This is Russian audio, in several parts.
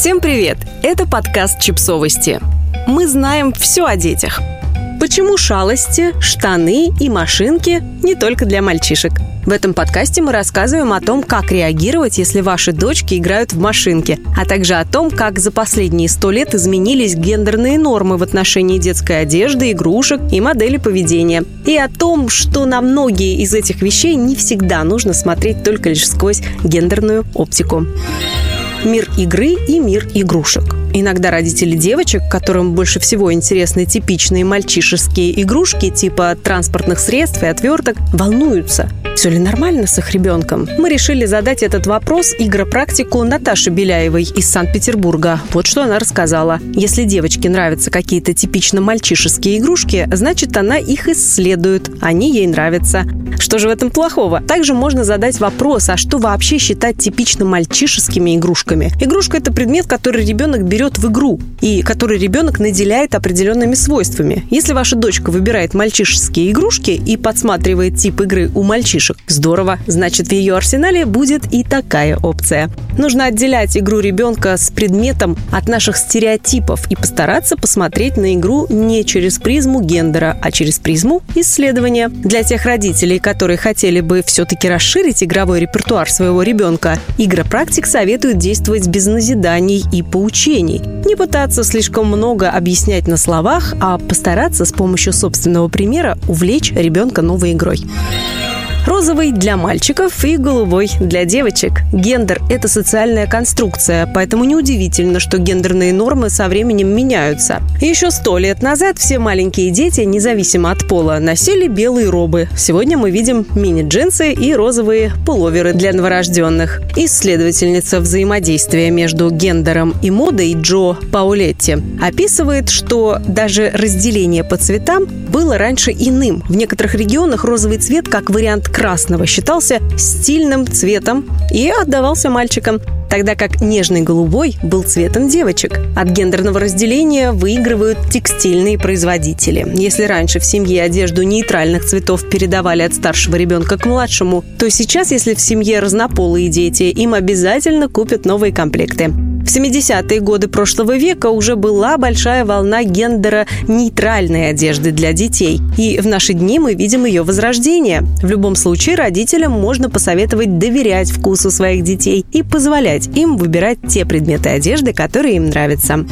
Всем привет! Это подкаст «Чипсовости». Мы знаем все о детях. Почему шалости, штаны и машинки не только для мальчишек? В этом подкасте мы рассказываем о том, как реагировать, если ваши дочки играют в машинки, а также о том, как за последние сто лет изменились гендерные нормы в отношении детской одежды, игрушек и модели поведения. И о том, что на многие из этих вещей не всегда нужно смотреть только лишь сквозь гендерную оптику мир игры и мир игрушек. Иногда родители девочек, которым больше всего интересны типичные мальчишеские игрушки типа транспортных средств и отверток, волнуются. Все ли нормально с их ребенком? Мы решили задать этот вопрос игропрактику Наташи Беляевой из Санкт-Петербурга. Вот что она рассказала. Если девочке нравятся какие-то типично мальчишеские игрушки, значит она их исследует. Они ей нравятся. Что же в этом плохого? Также можно задать вопрос, а что вообще считать типично мальчишескими игрушками? Игрушка – это предмет, который ребенок берет в игру и который ребенок наделяет определенными свойствами. Если ваша дочка выбирает мальчишеские игрушки и подсматривает тип игры у мальчишек, здорово, значит в ее арсенале будет и такая опция. Нужно отделять игру ребенка с предметом от наших стереотипов и постараться посмотреть на игру не через призму гендера, а через призму исследования. Для тех родителей, которые хотели бы все-таки расширить игровой репертуар своего ребенка, игропрактик советует действовать без назиданий и поучений. Не пытаться слишком много объяснять на словах, а постараться с помощью собственного примера увлечь ребенка новой игрой. Розовый для мальчиков и голубой для девочек. Гендер – это социальная конструкция, поэтому неудивительно, что гендерные нормы со временем меняются. Еще сто лет назад все маленькие дети, независимо от пола, носили белые робы. Сегодня мы видим мини-джинсы и розовые пуловеры для новорожденных. Исследовательница взаимодействия между гендером и модой Джо Паулетти описывает, что даже разделение по цветам было раньше иным. В некоторых регионах розовый цвет как вариант красного считался стильным цветом и отдавался мальчикам, тогда как нежный голубой был цветом девочек. От гендерного разделения выигрывают текстильные производители. Если раньше в семье одежду нейтральных цветов передавали от старшего ребенка к младшему, то сейчас, если в семье разнополые дети, им обязательно купят новые комплекты. В 70-е годы прошлого века уже была большая волна гендера нейтральной одежды для детей. И в наши дни мы видим ее возрождение. В любом случае родителям можно посоветовать доверять вкусу своих детей и позволять им выбирать те предметы одежды, которые им нравятся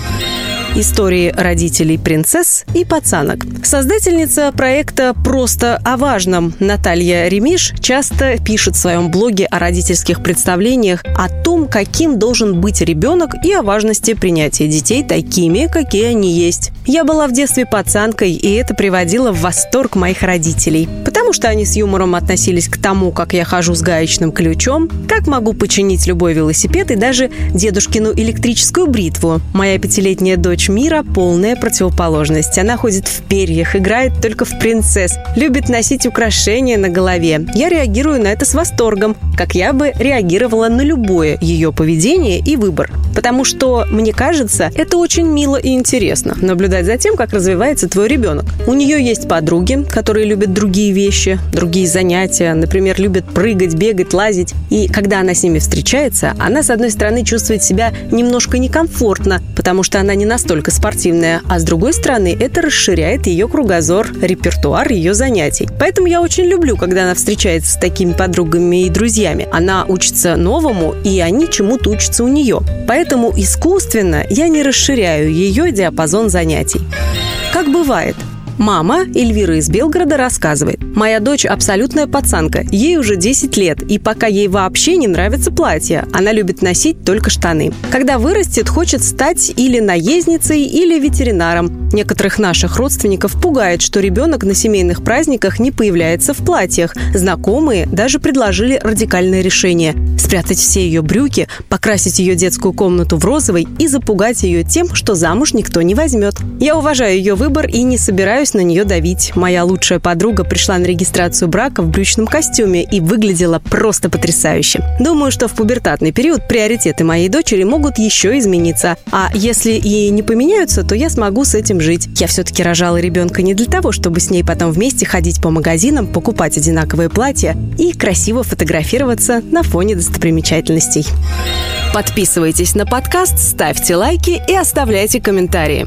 истории родителей принцесс и пацанок. Создательница проекта «Просто о важном» Наталья Ремиш часто пишет в своем блоге о родительских представлениях о том, каким должен быть ребенок и о важности принятия детей такими, какие они есть. Я была в детстве пацанкой, и это приводило в восторг моих родителей. Потому что они с юмором относились к тому, как я хожу с гаечным ключом, как могу починить любой велосипед и даже дедушкину электрическую бритву. Моя пятилетняя дочь Мира – полная противоположность. Она ходит в перьях, играет только в принцесс, любит носить украшения на голове. Я реагирую на это с восторгом, как я бы реагировала на любое ее поведение и выбор. Потому что, мне кажется, это очень мило и интересно – наблюдать за тем, как развивается твой ребенок. У нее есть подруги, которые любят другие вещи, другие занятия, например, любят прыгать, бегать, лазить. И когда она с ними встречается, она, с одной стороны, чувствует себя немножко некомфортно, потому что она не настолько только спортивная, а с другой стороны это расширяет ее кругозор, репертуар ее занятий. Поэтому я очень люблю, когда она встречается с такими подругами и друзьями. Она учится новому, и они чему-то учатся у нее. Поэтому искусственно я не расширяю ее диапазон занятий. Как бывает, Мама Эльвира из Белгорода рассказывает. Моя дочь абсолютная пацанка. Ей уже 10 лет, и пока ей вообще не нравится платье. Она любит носить только штаны. Когда вырастет, хочет стать или наездницей, или ветеринаром. Некоторых наших родственников пугает, что ребенок на семейных праздниках не появляется в платьях. Знакомые даже предложили радикальное решение – спрятать все ее брюки, покрасить ее детскую комнату в розовый и запугать ее тем, что замуж никто не возьмет. Я уважаю ее выбор и не собираюсь пытаюсь на нее давить. Моя лучшая подруга пришла на регистрацию брака в брючном костюме и выглядела просто потрясающе. Думаю, что в пубертатный период приоритеты моей дочери могут еще измениться. А если и не поменяются, то я смогу с этим жить. Я все-таки рожала ребенка не для того, чтобы с ней потом вместе ходить по магазинам, покупать одинаковые платья и красиво фотографироваться на фоне достопримечательностей. Подписывайтесь на подкаст, ставьте лайки и оставляйте комментарии.